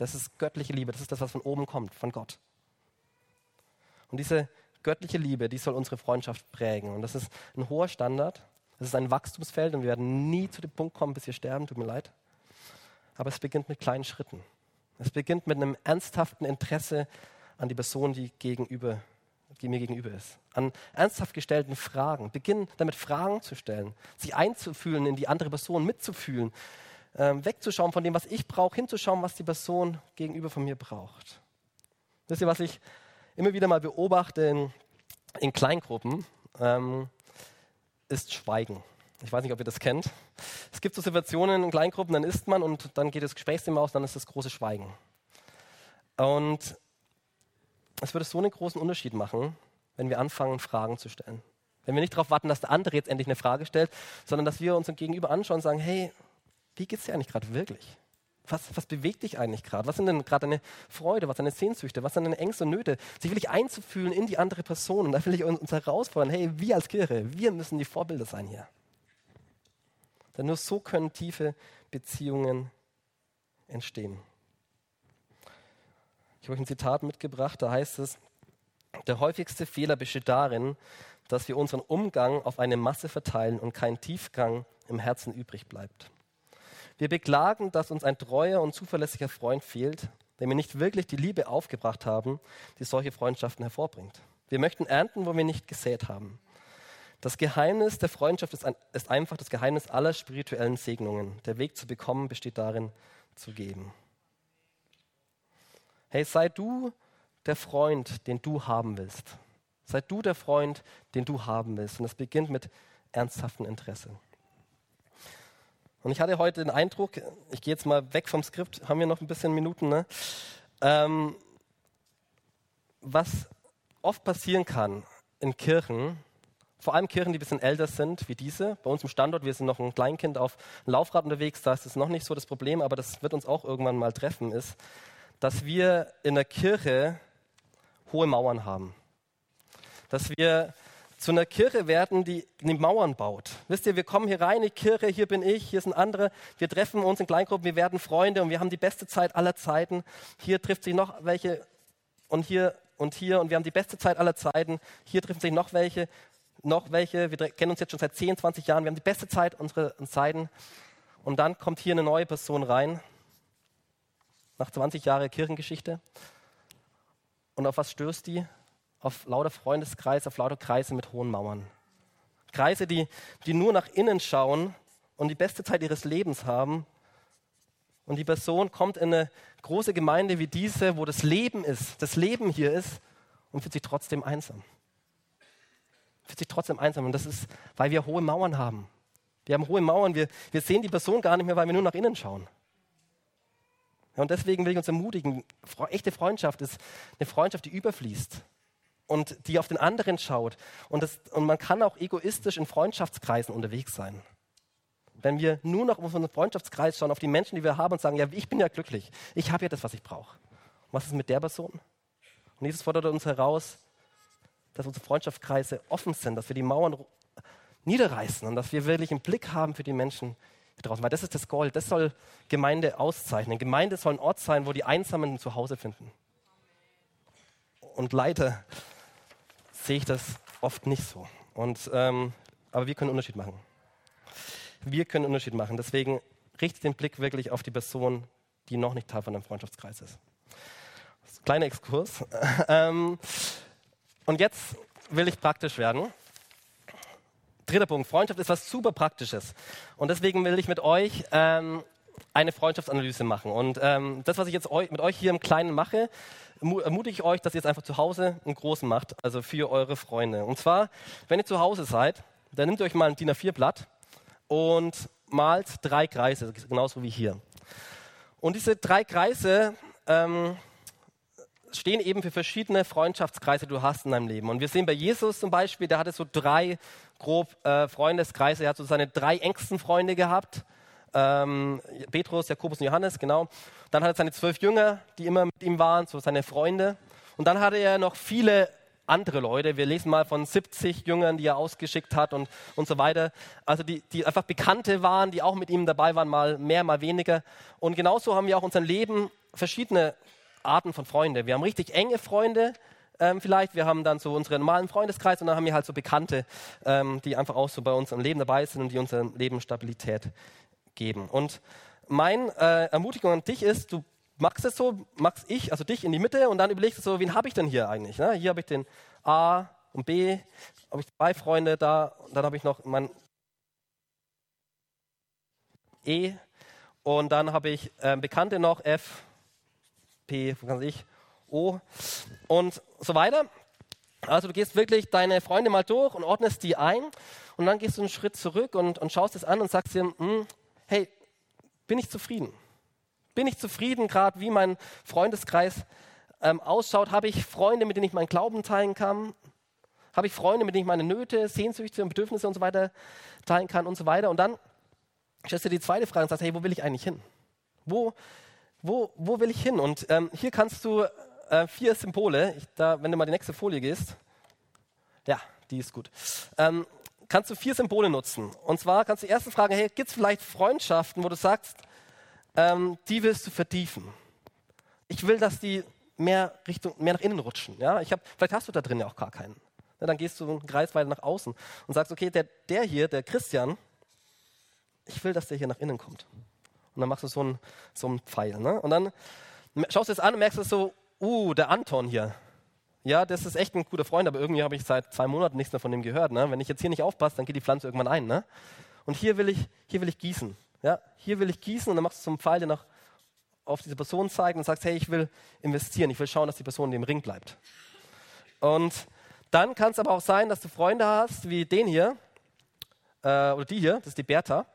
Das ist göttliche Liebe. Das ist das, was von oben kommt, von Gott. Und diese göttliche Liebe, die soll unsere Freundschaft prägen. Und das ist ein hoher Standard. Es ist ein Wachstumsfeld und wir werden nie zu dem Punkt kommen, bis wir sterben, tut mir leid. Aber es beginnt mit kleinen Schritten. Es beginnt mit einem ernsthaften Interesse an die Person, die, gegenüber, die mir gegenüber ist. An ernsthaft gestellten Fragen. Beginn damit Fragen zu stellen, sich einzufühlen in die andere Person, mitzufühlen, ähm, wegzuschauen von dem, was ich brauche, hinzuschauen, was die Person gegenüber von mir braucht. Wisst ihr, was ich immer wieder mal beobachte in, in Kleingruppen? Ähm, ist Schweigen. Ich weiß nicht, ob ihr das kennt. Es gibt so Situationen in Kleingruppen, dann isst man und dann geht das Gesprächsthema aus, dann ist das große Schweigen. Und es würde so einen großen Unterschied machen, wenn wir anfangen, Fragen zu stellen. Wenn wir nicht darauf warten, dass der andere jetzt endlich eine Frage stellt, sondern dass wir uns Gegenüber anschauen und sagen, hey, wie geht es dir eigentlich gerade wirklich? Was, was, bewegt dich eigentlich gerade? Was sind denn gerade deine Freude, was sind deine Sehnsüchte, was sind deine Ängste und Nöte? Sich wirklich einzufühlen in die andere Person. Und da will ich uns herausfordern, hey, wir als Kirche, wir müssen die Vorbilder sein hier. Denn nur so können tiefe Beziehungen entstehen. Ich habe euch ein Zitat mitgebracht, da heißt es, der häufigste Fehler besteht darin, dass wir unseren Umgang auf eine Masse verteilen und kein Tiefgang im Herzen übrig bleibt. Wir beklagen, dass uns ein treuer und zuverlässiger Freund fehlt, dem wir nicht wirklich die Liebe aufgebracht haben, die solche Freundschaften hervorbringt. Wir möchten ernten, wo wir nicht gesät haben. Das Geheimnis der Freundschaft ist, ein, ist einfach das Geheimnis aller spirituellen Segnungen. Der Weg zu bekommen besteht darin, zu geben. Hey, sei du der Freund, den du haben willst. Sei du der Freund, den du haben willst. Und es beginnt mit ernsthaftem Interesse. Und ich hatte heute den Eindruck, ich gehe jetzt mal weg vom Skript, haben wir noch ein bisschen Minuten, ne? Ähm, was oft passieren kann in Kirchen, vor allem Kirchen, die ein bisschen älter sind, wie diese. Bei uns im Standort, wir sind noch ein Kleinkind auf einem Laufrad unterwegs, da ist es noch nicht so das Problem, aber das wird uns auch irgendwann mal treffen, ist, dass wir in der Kirche hohe Mauern haben. Dass wir zu einer Kirche werden, die die Mauern baut. Wisst ihr, wir kommen hier rein in die Kirche, hier bin ich, hier sind andere, wir treffen uns in Kleingruppen, wir werden Freunde und wir haben die beste Zeit aller Zeiten. Hier trifft sich noch welche und hier und hier und wir haben die beste Zeit aller Zeiten. Hier treffen sich noch welche, noch welche. Wir kennen uns jetzt schon seit 10, 20 Jahren. Wir haben die beste Zeit unserer Zeiten. Und dann kommt hier eine neue Person rein, nach 20 Jahren Kirchengeschichte. Und auf was stößt die? Auf lauter Freundeskreise, auf lauter Kreise mit hohen Mauern. Kreise, die, die nur nach innen schauen und die beste Zeit ihres Lebens haben. Und die Person kommt in eine große Gemeinde wie diese, wo das Leben ist, das Leben hier ist und fühlt sich trotzdem einsam. Fühlt sich trotzdem einsam. Und das ist, weil wir hohe Mauern haben. Wir haben hohe Mauern, wir, wir sehen die Person gar nicht mehr, weil wir nur nach innen schauen. Ja, und deswegen will ich uns ermutigen, echte Freundschaft ist eine Freundschaft, die überfließt und die auf den anderen schaut. Und, das, und man kann auch egoistisch in Freundschaftskreisen unterwegs sein. Wenn wir nur noch auf unseren Freundschaftskreis schauen, auf die Menschen, die wir haben und sagen, ja, ich bin ja glücklich, ich habe ja das, was ich brauche. Was ist mit der Person? Und Jesus fordert uns heraus, dass unsere Freundschaftskreise offen sind, dass wir die Mauern niederreißen und dass wir wirklich einen Blick haben für die Menschen draußen. Weil das ist das Gold, das soll Gemeinde auszeichnen. Gemeinde soll ein Ort sein, wo die Einsamen ein Zuhause finden. Und leider sehe ich das oft nicht so. Und, ähm, aber wir können Unterschied machen. Wir können Unterschied machen. Deswegen richtet den Blick wirklich auf die Person, die noch nicht Teil von einem Freundschaftskreis ist. Kleiner Exkurs. <laughs> ähm, und jetzt will ich praktisch werden. Dritter Punkt. Freundschaft ist was super Praktisches. Und deswegen will ich mit euch ähm, eine Freundschaftsanalyse machen. Und ähm, das, was ich jetzt mit euch hier im Kleinen mache, ermutige ich euch, dass ihr jetzt einfach zu Hause einen großen macht, also für eure Freunde. Und zwar, wenn ihr zu Hause seid, dann nehmt ihr euch mal ein DIN A4-Blatt und malt drei Kreise, genauso wie hier. Und diese drei Kreise ähm, stehen eben für verschiedene Freundschaftskreise, die du hast in deinem Leben. Und wir sehen bei Jesus zum Beispiel, der hatte so drei grob äh, Freundeskreise. Er hat so seine drei engsten Freunde gehabt. Ähm, Petrus, Jakobus und Johannes, genau. Dann hat er seine zwölf Jünger, die immer mit ihm waren, so seine Freunde. Und dann hatte er noch viele andere Leute. Wir lesen mal von 70 Jüngern, die er ausgeschickt hat und, und so weiter. Also die, die einfach Bekannte waren, die auch mit ihm dabei waren, mal mehr, mal weniger. Und genauso haben wir auch in unserem Leben verschiedene Arten von Freunden. Wir haben richtig enge Freunde, ähm, vielleicht. Wir haben dann so unseren normalen Freundeskreis und dann haben wir halt so Bekannte, ähm, die einfach auch so bei uns im Leben dabei sind und die unserem Leben Stabilität geben. Und meine äh, Ermutigung an dich ist, du machst es so, machst ich, also dich in die Mitte und dann überlegst du so, wen habe ich denn hier eigentlich? Ne? Hier habe ich den A und B, habe ich zwei Freunde da, und dann habe ich noch mein E und dann habe ich äh, Bekannte noch F, P, was kann ich, O und so weiter. Also du gehst wirklich deine Freunde mal durch und ordnest die ein und dann gehst du einen Schritt zurück und, und schaust es an und sagst dir, hm, hey, bin ich zufrieden? Bin ich zufrieden, gerade wie mein Freundeskreis ähm, ausschaut? Habe ich Freunde, mit denen ich meinen Glauben teilen kann? Habe ich Freunde, mit denen ich meine Nöte, Sehnsüchte und Bedürfnisse und so weiter teilen kann und so weiter? Und dann stellst du die zweite Frage und sagst, hey, wo will ich eigentlich hin? Wo, wo, wo will ich hin? Und ähm, hier kannst du äh, vier Symbole, ich, da, wenn du mal die nächste Folie gehst, ja, die ist gut. Ähm, kannst du vier Symbole nutzen. Und zwar kannst du erstens fragen, hey, gibt es vielleicht Freundschaften, wo du sagst, ähm, die willst du vertiefen. Ich will, dass die mehr, Richtung, mehr nach innen rutschen. Ja? Ich hab, vielleicht hast du da drin ja auch gar keinen. Ja, dann gehst du einen Kreis weiter nach außen und sagst, okay, der, der hier, der Christian, ich will, dass der hier nach innen kommt. Und dann machst du so einen, so einen Pfeil. Ne? Und dann schaust du es an und merkst du so, uh, der Anton hier, ja, das ist echt ein guter Freund, aber irgendwie habe ich seit zwei Monaten nichts mehr von dem gehört. Ne? Wenn ich jetzt hier nicht aufpasse, dann geht die Pflanze irgendwann ein. Ne? Und hier will, ich, hier will ich gießen. Ja? Hier will ich gießen und dann machst du einen Pfeil, der nach, auf diese Person zeigt und sagst, hey, ich will investieren, ich will schauen, dass die Person in dem Ring bleibt. Und dann kann es aber auch sein, dass du Freunde hast, wie den hier, äh, oder die hier, das ist die Bertha,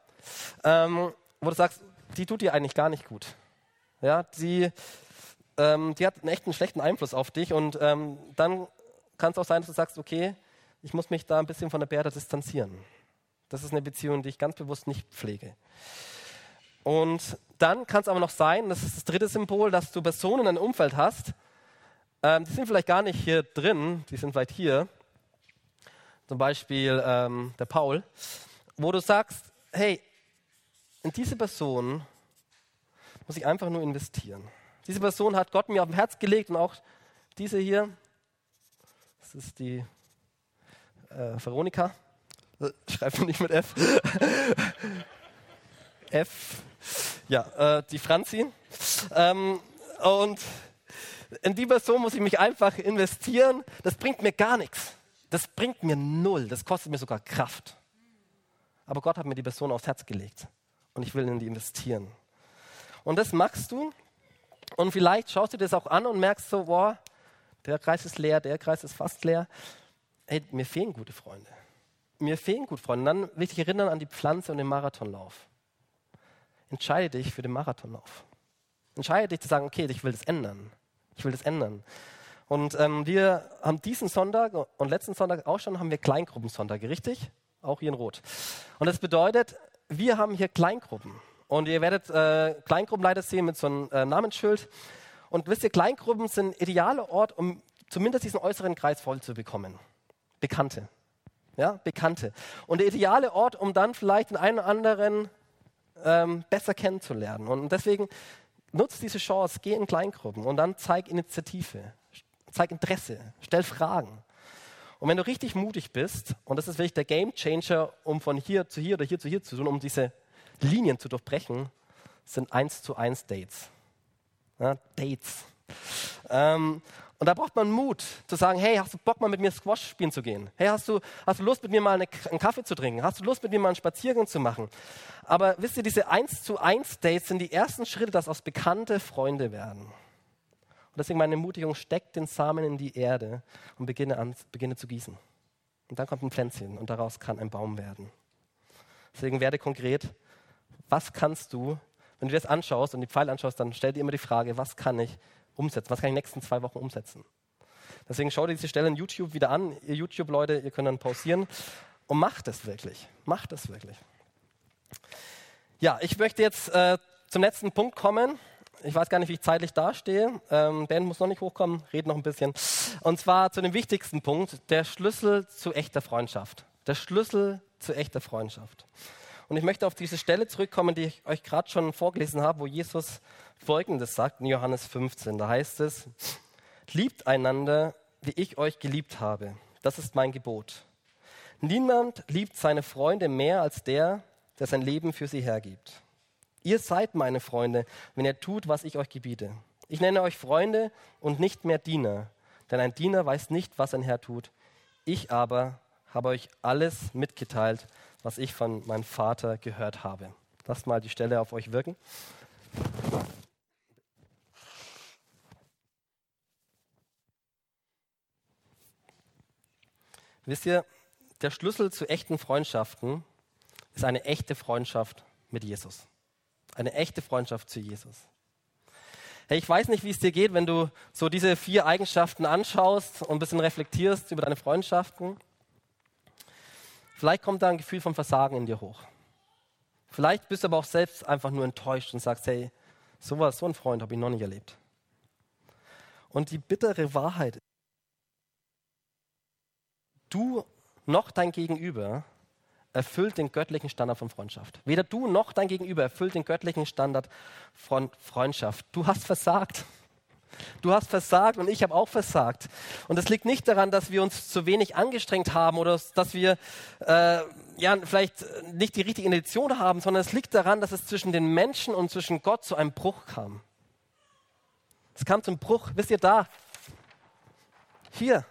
ähm, wo du sagst, die tut dir eigentlich gar nicht gut. Ja, die, ähm, die hat einen echten schlechten Einfluss auf dich und ähm, dann kann es auch sein, dass du sagst, okay, ich muss mich da ein bisschen von der Berda distanzieren. Das ist eine Beziehung, die ich ganz bewusst nicht pflege. Und dann kann es aber noch sein, das ist das dritte Symbol, dass du Personen in deinem Umfeld hast, ähm, die sind vielleicht gar nicht hier drin, die sind vielleicht hier, zum Beispiel ähm, der Paul, wo du sagst, hey, in diese Person muss ich einfach nur investieren. Diese Person hat Gott mir auf dem Herz gelegt und auch diese hier, das ist die äh, Veronika, äh, schreibt man nicht mit F. <laughs> F, ja, äh, die Franzi. Ähm, und in die Person muss ich mich einfach investieren. Das bringt mir gar nichts. Das bringt mir null. Das kostet mir sogar Kraft. Aber Gott hat mir die Person aufs Herz gelegt. Und ich will in die investieren. Und das machst du. Und vielleicht schaust du das auch an und merkst so, boah, der Kreis ist leer, der Kreis ist fast leer. Hey, mir fehlen gute Freunde. Mir fehlen gute Freunde. Und dann will ich dich erinnern an die Pflanze und den Marathonlauf. Entscheide dich für den Marathonlauf. Entscheide dich zu sagen, okay, ich will das ändern. Ich will das ändern. Und ähm, wir haben diesen Sonntag und letzten Sonntag auch schon, haben wir Kleingruppensonntage, richtig? Auch hier in Rot. Und das bedeutet, wir haben hier Kleingruppen. Und ihr werdet äh, Kleingruppenleiter sehen mit so einem äh, Namensschild. Und wisst ihr, Kleingruppen sind idealer Ort, um zumindest diesen äußeren Kreis voll zu bekommen. Bekannte. Ja, Bekannte. Und der ideale Ort, um dann vielleicht den einen oder anderen ähm, besser kennenzulernen. Und deswegen nutzt diese Chance, geh in Kleingruppen und dann zeig Initiative, zeig Interesse, stell Fragen. Und wenn du richtig mutig bist, und das ist wirklich der Game Changer, um von hier zu hier oder hier zu hier zu tun, um diese Linien zu durchbrechen, sind eins zu eins Dates. Ja, Dates. Ähm, und da braucht man Mut zu sagen, hey, hast du Bock mal mit mir Squash spielen zu gehen? Hey, hast du, hast du Lust mit mir mal eine, einen Kaffee zu trinken? Hast du Lust mit mir mal einen Spaziergang zu machen? Aber wisst ihr, diese 1 zu 1 Dates sind die ersten Schritte, dass aus bekannte Freunde werden. Und deswegen meine Ermutigung, steck den Samen in die Erde und beginne, an, beginne zu gießen. Und dann kommt ein Pflänzchen und daraus kann ein Baum werden. Deswegen werde konkret, was kannst du, wenn du das anschaust und die Pfeile anschaust, dann stell dir immer die Frage, was kann ich umsetzen? Was kann ich in den nächsten zwei Wochen umsetzen? Deswegen schau dir diese Stelle in YouTube wieder an. Ihr YouTube-Leute, ihr könnt dann pausieren und macht es wirklich. Macht es wirklich. Ja, ich möchte jetzt äh, zum letzten Punkt kommen. Ich weiß gar nicht, wie ich zeitlich dastehe. Ähm, ben muss noch nicht hochkommen, red noch ein bisschen. Und zwar zu dem wichtigsten Punkt, der Schlüssel zu echter Freundschaft. Der Schlüssel zu echter Freundschaft. Und ich möchte auf diese Stelle zurückkommen, die ich euch gerade schon vorgelesen habe, wo Jesus Folgendes sagt in Johannes 15. Da heißt es, liebt einander, wie ich euch geliebt habe. Das ist mein Gebot. Niemand liebt seine Freunde mehr als der, der sein Leben für sie hergibt. Ihr seid meine Freunde, wenn ihr tut, was ich euch gebiete. Ich nenne euch Freunde und nicht mehr Diener, denn ein Diener weiß nicht, was ein Herr tut. Ich aber habe euch alles mitgeteilt, was ich von meinem Vater gehört habe. Lasst mal die Stelle auf euch wirken. Wisst ihr, der Schlüssel zu echten Freundschaften ist eine echte Freundschaft mit Jesus. Eine echte Freundschaft zu Jesus. Hey, ich weiß nicht, wie es dir geht, wenn du so diese vier Eigenschaften anschaust und ein bisschen reflektierst über deine Freundschaften. Vielleicht kommt da ein Gefühl von Versagen in dir hoch. Vielleicht bist du aber auch selbst einfach nur enttäuscht und sagst, hey, sowas, so ein Freund habe ich noch nicht erlebt. Und die bittere Wahrheit du noch dein Gegenüber erfüllt den göttlichen Standard von Freundschaft. Weder du noch dein Gegenüber erfüllt den göttlichen Standard von Freundschaft. Du hast versagt. Du hast versagt und ich habe auch versagt. Und es liegt nicht daran, dass wir uns zu wenig angestrengt haben oder dass wir äh, ja, vielleicht nicht die richtige Intention haben, sondern es liegt daran, dass es zwischen den Menschen und zwischen Gott zu einem Bruch kam. Es kam zum Bruch. Wisst ihr da? Hier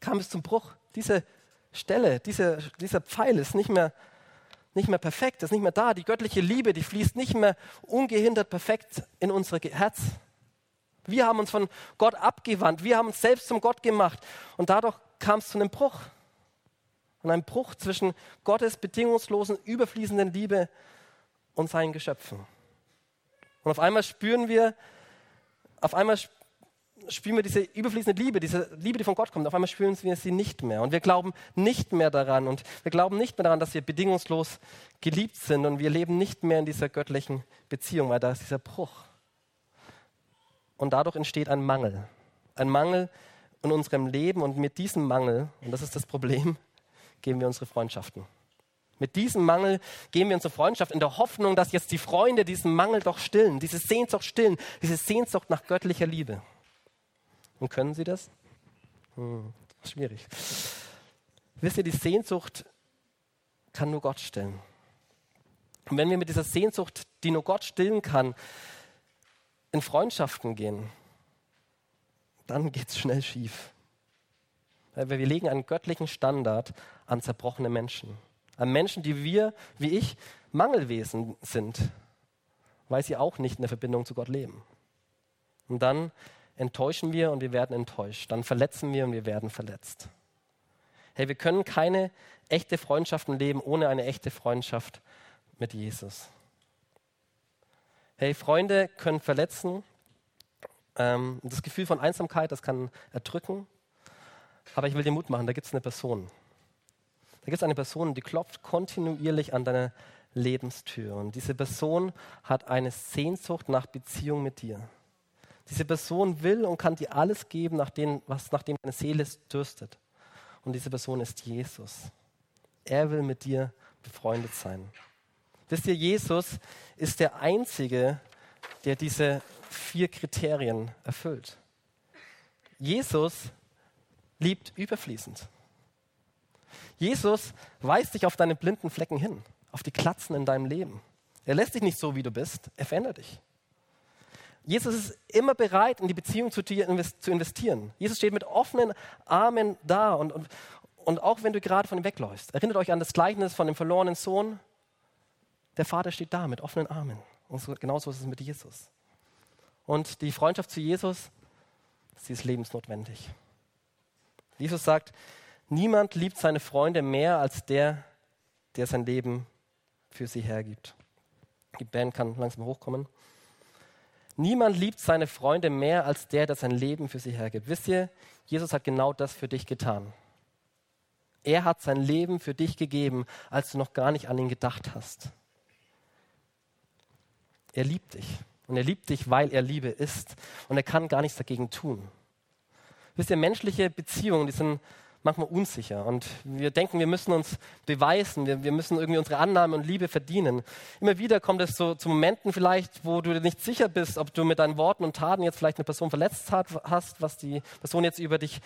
kam es zum Bruch. Diese Stelle, diese, dieser Pfeil ist nicht mehr, nicht mehr perfekt, ist nicht mehr da. Die göttliche Liebe, die fließt nicht mehr ungehindert perfekt in unser Herz. Wir haben uns von Gott abgewandt, wir haben uns selbst zum Gott gemacht und dadurch kam es zu einem Bruch. Und einem Bruch zwischen Gottes bedingungslosen, überfließenden Liebe und seinen Geschöpfen. Und auf einmal spüren wir, auf einmal spüren wir diese überfließende Liebe, diese Liebe, die von Gott kommt. Auf einmal spüren wir sie nicht mehr. Und wir glauben nicht mehr daran. Und wir glauben nicht mehr daran, dass wir bedingungslos geliebt sind. Und wir leben nicht mehr in dieser göttlichen Beziehung, weil da ist dieser Bruch. Und dadurch entsteht ein Mangel. Ein Mangel in unserem Leben. Und mit diesem Mangel, und das ist das Problem, geben wir unsere Freundschaften. Mit diesem Mangel gehen wir unsere Freundschaft in der Hoffnung, dass jetzt die Freunde diesen Mangel doch stillen, diese Sehnsucht stillen, diese Sehnsucht nach göttlicher Liebe. Und können sie das? Hm, schwierig. Wisst ihr, die Sehnsucht kann nur Gott stillen. Und wenn wir mit dieser Sehnsucht, die nur Gott stillen kann, in Freundschaften gehen, dann geht es schnell schief. Weil wir legen einen göttlichen Standard an zerbrochene Menschen. An Menschen, die wir, wie ich, Mangelwesen sind, weil sie auch nicht in der Verbindung zu Gott leben. Und dann enttäuschen wir und wir werden enttäuscht. Dann verletzen wir und wir werden verletzt. Hey, wir können keine echte Freundschaften leben ohne eine echte Freundschaft mit Jesus. Hey, Freunde können verletzen. Ähm, das Gefühl von Einsamkeit, das kann erdrücken. Aber ich will dir Mut machen, da gibt es eine Person. Da gibt es eine Person, die klopft kontinuierlich an deine Lebenstür. Und diese Person hat eine Sehnsucht nach Beziehung mit dir. Diese Person will und kann dir alles geben, nach dem, was, nach dem deine Seele dürstet. Und diese Person ist Jesus. Er will mit dir befreundet sein. Wisst ihr, Jesus ist der Einzige, der diese vier Kriterien erfüllt. Jesus liebt überfließend. Jesus weist dich auf deine blinden Flecken hin, auf die Klatzen in deinem Leben. Er lässt dich nicht so, wie du bist, er verändert dich. Jesus ist immer bereit, in die Beziehung zu dir zu investieren. Jesus steht mit offenen Armen da und, und, und auch wenn du gerade von ihm wegläufst. Erinnert euch an das Gleichnis von dem verlorenen Sohn. Der Vater steht da mit offenen Armen. Und so, genauso ist es mit Jesus. Und die Freundschaft zu Jesus, sie ist lebensnotwendig. Jesus sagt, niemand liebt seine Freunde mehr als der, der sein Leben für sie hergibt. Die Band kann langsam hochkommen. Niemand liebt seine Freunde mehr als der, der sein Leben für sie hergibt. Wisst ihr, Jesus hat genau das für dich getan. Er hat sein Leben für dich gegeben, als du noch gar nicht an ihn gedacht hast. Er liebt dich. Und er liebt dich, weil er Liebe ist. Und er kann gar nichts dagegen tun. Wisst ihr, menschliche Beziehungen, die sind manchmal unsicher und wir denken, wir müssen uns beweisen, wir, wir müssen irgendwie unsere Annahme und Liebe verdienen. Immer wieder kommt es so zu Momenten vielleicht, wo du nicht sicher bist, ob du mit deinen Worten und Taten jetzt vielleicht eine Person verletzt hat, hast, was die Person jetzt über dich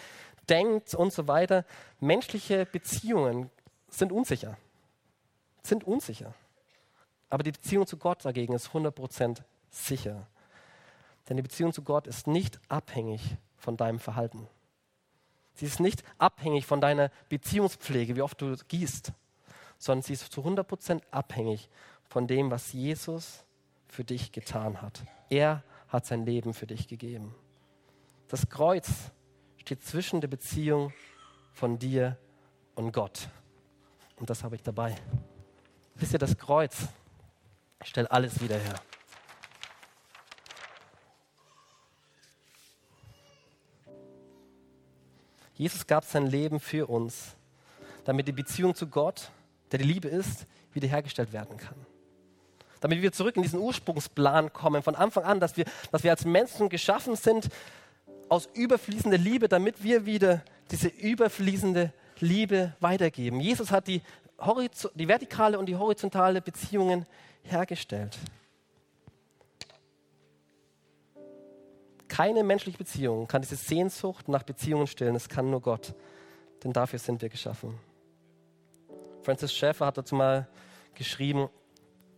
denkt und so weiter. Menschliche Beziehungen sind unsicher, sind unsicher. Aber die Beziehung zu Gott dagegen ist 100% sicher. Denn die Beziehung zu Gott ist nicht abhängig von deinem Verhalten. Sie ist nicht abhängig von deiner Beziehungspflege, wie oft du gießt, sondern sie ist zu 100% abhängig von dem, was Jesus für dich getan hat. Er hat sein Leben für dich gegeben. Das Kreuz steht zwischen der Beziehung von dir und Gott. Und das habe ich dabei. Wisst ihr, das Kreuz stellt alles wieder her. Jesus gab sein Leben für uns, damit die Beziehung zu Gott, der die Liebe ist, wiederhergestellt werden kann. Damit wir zurück in diesen Ursprungsplan kommen, von Anfang an, dass wir, dass wir als Menschen geschaffen sind aus überfließender Liebe, damit wir wieder diese überfließende Liebe weitergeben. Jesus hat die, die vertikale und die horizontale Beziehungen hergestellt. Keine menschliche Beziehung kann diese Sehnsucht nach Beziehungen stillen. Es kann nur Gott. Denn dafür sind wir geschaffen. Francis Schaeffer hat dazu mal geschrieben,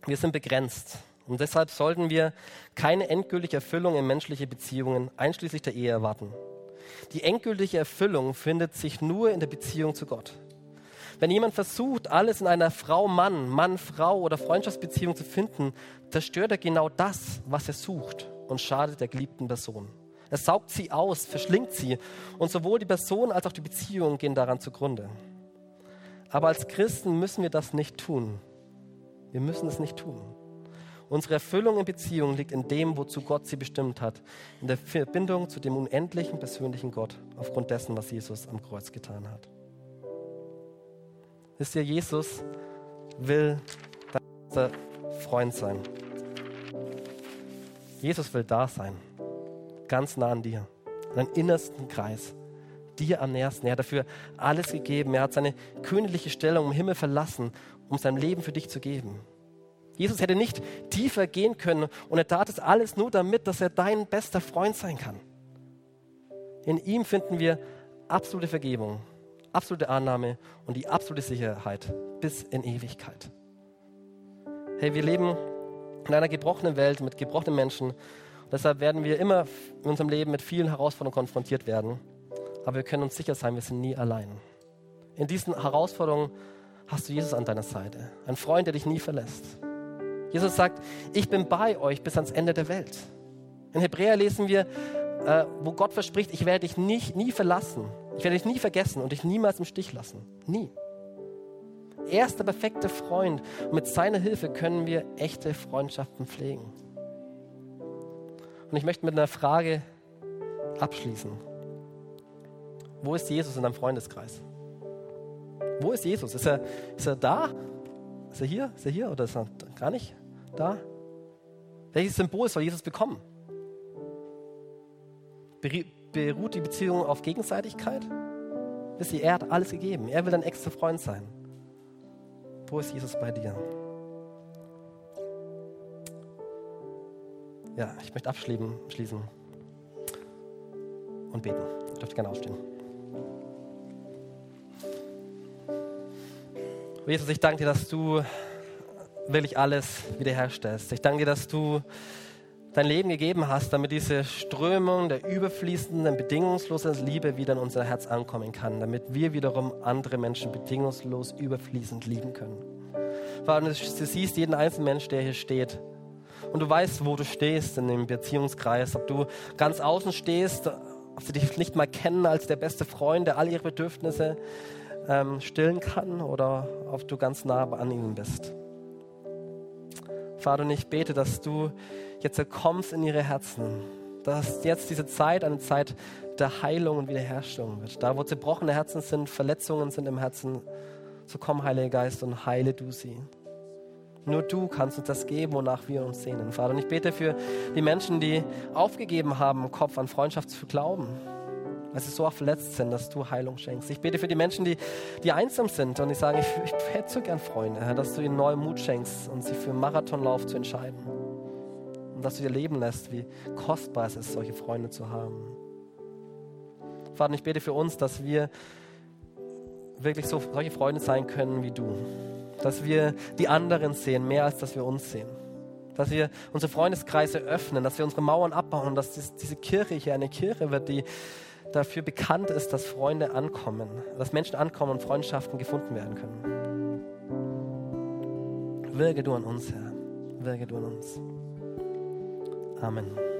wir sind begrenzt. Und deshalb sollten wir keine endgültige Erfüllung in menschliche Beziehungen, einschließlich der Ehe, erwarten. Die endgültige Erfüllung findet sich nur in der Beziehung zu Gott. Wenn jemand versucht, alles in einer Frau-Mann, Mann-Frau oder Freundschaftsbeziehung zu finden, zerstört er genau das, was er sucht und schadet der geliebten Person. Er saugt sie aus, verschlingt sie und sowohl die Person als auch die Beziehung gehen daran zugrunde. Aber als Christen müssen wir das nicht tun. Wir müssen es nicht tun. Unsere Erfüllung in Beziehungen liegt in dem, wozu Gott sie bestimmt hat, in der Verbindung zu dem unendlichen persönlichen Gott, aufgrund dessen, was Jesus am Kreuz getan hat. Wisst ihr, Jesus will dein Freund sein. Jesus will da sein, ganz nah an dir, in deinem innersten Kreis, dir am nächsten. Er hat dafür alles gegeben. Er hat seine königliche Stellung im Himmel verlassen, um sein Leben für dich zu geben. Jesus hätte nicht tiefer gehen können und er tat es alles nur damit, dass er dein bester Freund sein kann. In ihm finden wir absolute Vergebung, absolute Annahme und die absolute Sicherheit bis in Ewigkeit. Hey, wir leben in einer gebrochenen Welt mit gebrochenen Menschen. Und deshalb werden wir immer in unserem Leben mit vielen Herausforderungen konfrontiert werden. Aber wir können uns sicher sein, wir sind nie allein. In diesen Herausforderungen hast du Jesus an deiner Seite. Ein Freund, der dich nie verlässt. Jesus sagt, ich bin bei euch bis ans Ende der Welt. In Hebräer lesen wir, äh, wo Gott verspricht, ich werde dich nicht, nie verlassen. Ich werde dich nie vergessen und dich niemals im Stich lassen. Nie. Er ist der perfekte Freund und mit seiner Hilfe können wir echte Freundschaften pflegen. Und ich möchte mit einer Frage abschließen. Wo ist Jesus in deinem Freundeskreis? Wo ist Jesus? Ist er, ist er da? Ist er hier? Ist er hier oder ist er gar nicht da? Welches Symbol soll Jesus bekommen? Beruht die Beziehung auf Gegenseitigkeit? Wisst ihr, er hat alles gegeben. Er will dein extra Freund sein. Wo ist Jesus bei dir? Ja, ich möchte abschließen und beten. Ihr dürft gerne aufstehen. Jesus, ich danke dir, dass du wirklich alles wiederherstellst. Ich danke dir, dass du dein Leben gegeben hast, damit diese Strömung der überfließenden, bedingungslosen Liebe wieder in unser Herz ankommen kann, damit wir wiederum andere Menschen bedingungslos, überfließend lieben können. Vater, du siehst jeden einzelnen Mensch, der hier steht. Und du weißt, wo du stehst in dem Beziehungskreis, ob du ganz außen stehst, ob sie dich nicht mal kennen als der beste Freund, der all ihre Bedürfnisse ähm, stillen kann oder ob du ganz nah an ihnen bist. Vater, und ich bete, dass du jetzt kommst in ihre Herzen, dass jetzt diese Zeit eine Zeit der Heilung und Wiederherstellung wird. Da, wo zerbrochene Herzen sind, Verletzungen sind im Herzen, so komm, Heiliger Geist, und heile du sie. Nur du kannst uns das geben, wonach wir uns sehnen, Vater. Und ich bete für die Menschen, die aufgegeben haben, im Kopf an Freundschaft zu glauben weil sie so auch verletzt sind, dass du Heilung schenkst. Ich bete für die Menschen, die, die einsam sind und die sagen, ich, ich hätte so gern Freunde, dass du ihnen neuen Mut schenkst und sie für einen Marathonlauf zu entscheiden. Und dass du dir leben lässt, wie kostbar es ist, solche Freunde zu haben. Vater, ich bete für uns, dass wir wirklich so solche Freunde sein können wie du. Dass wir die anderen sehen, mehr als dass wir uns sehen. Dass wir unsere Freundeskreise öffnen, dass wir unsere Mauern abbauen, dass diese Kirche hier eine Kirche wird, die dafür bekannt ist, dass Freunde ankommen, dass Menschen ankommen und Freundschaften gefunden werden können. Wirke du an uns, Herr. Wirke du an uns. Amen.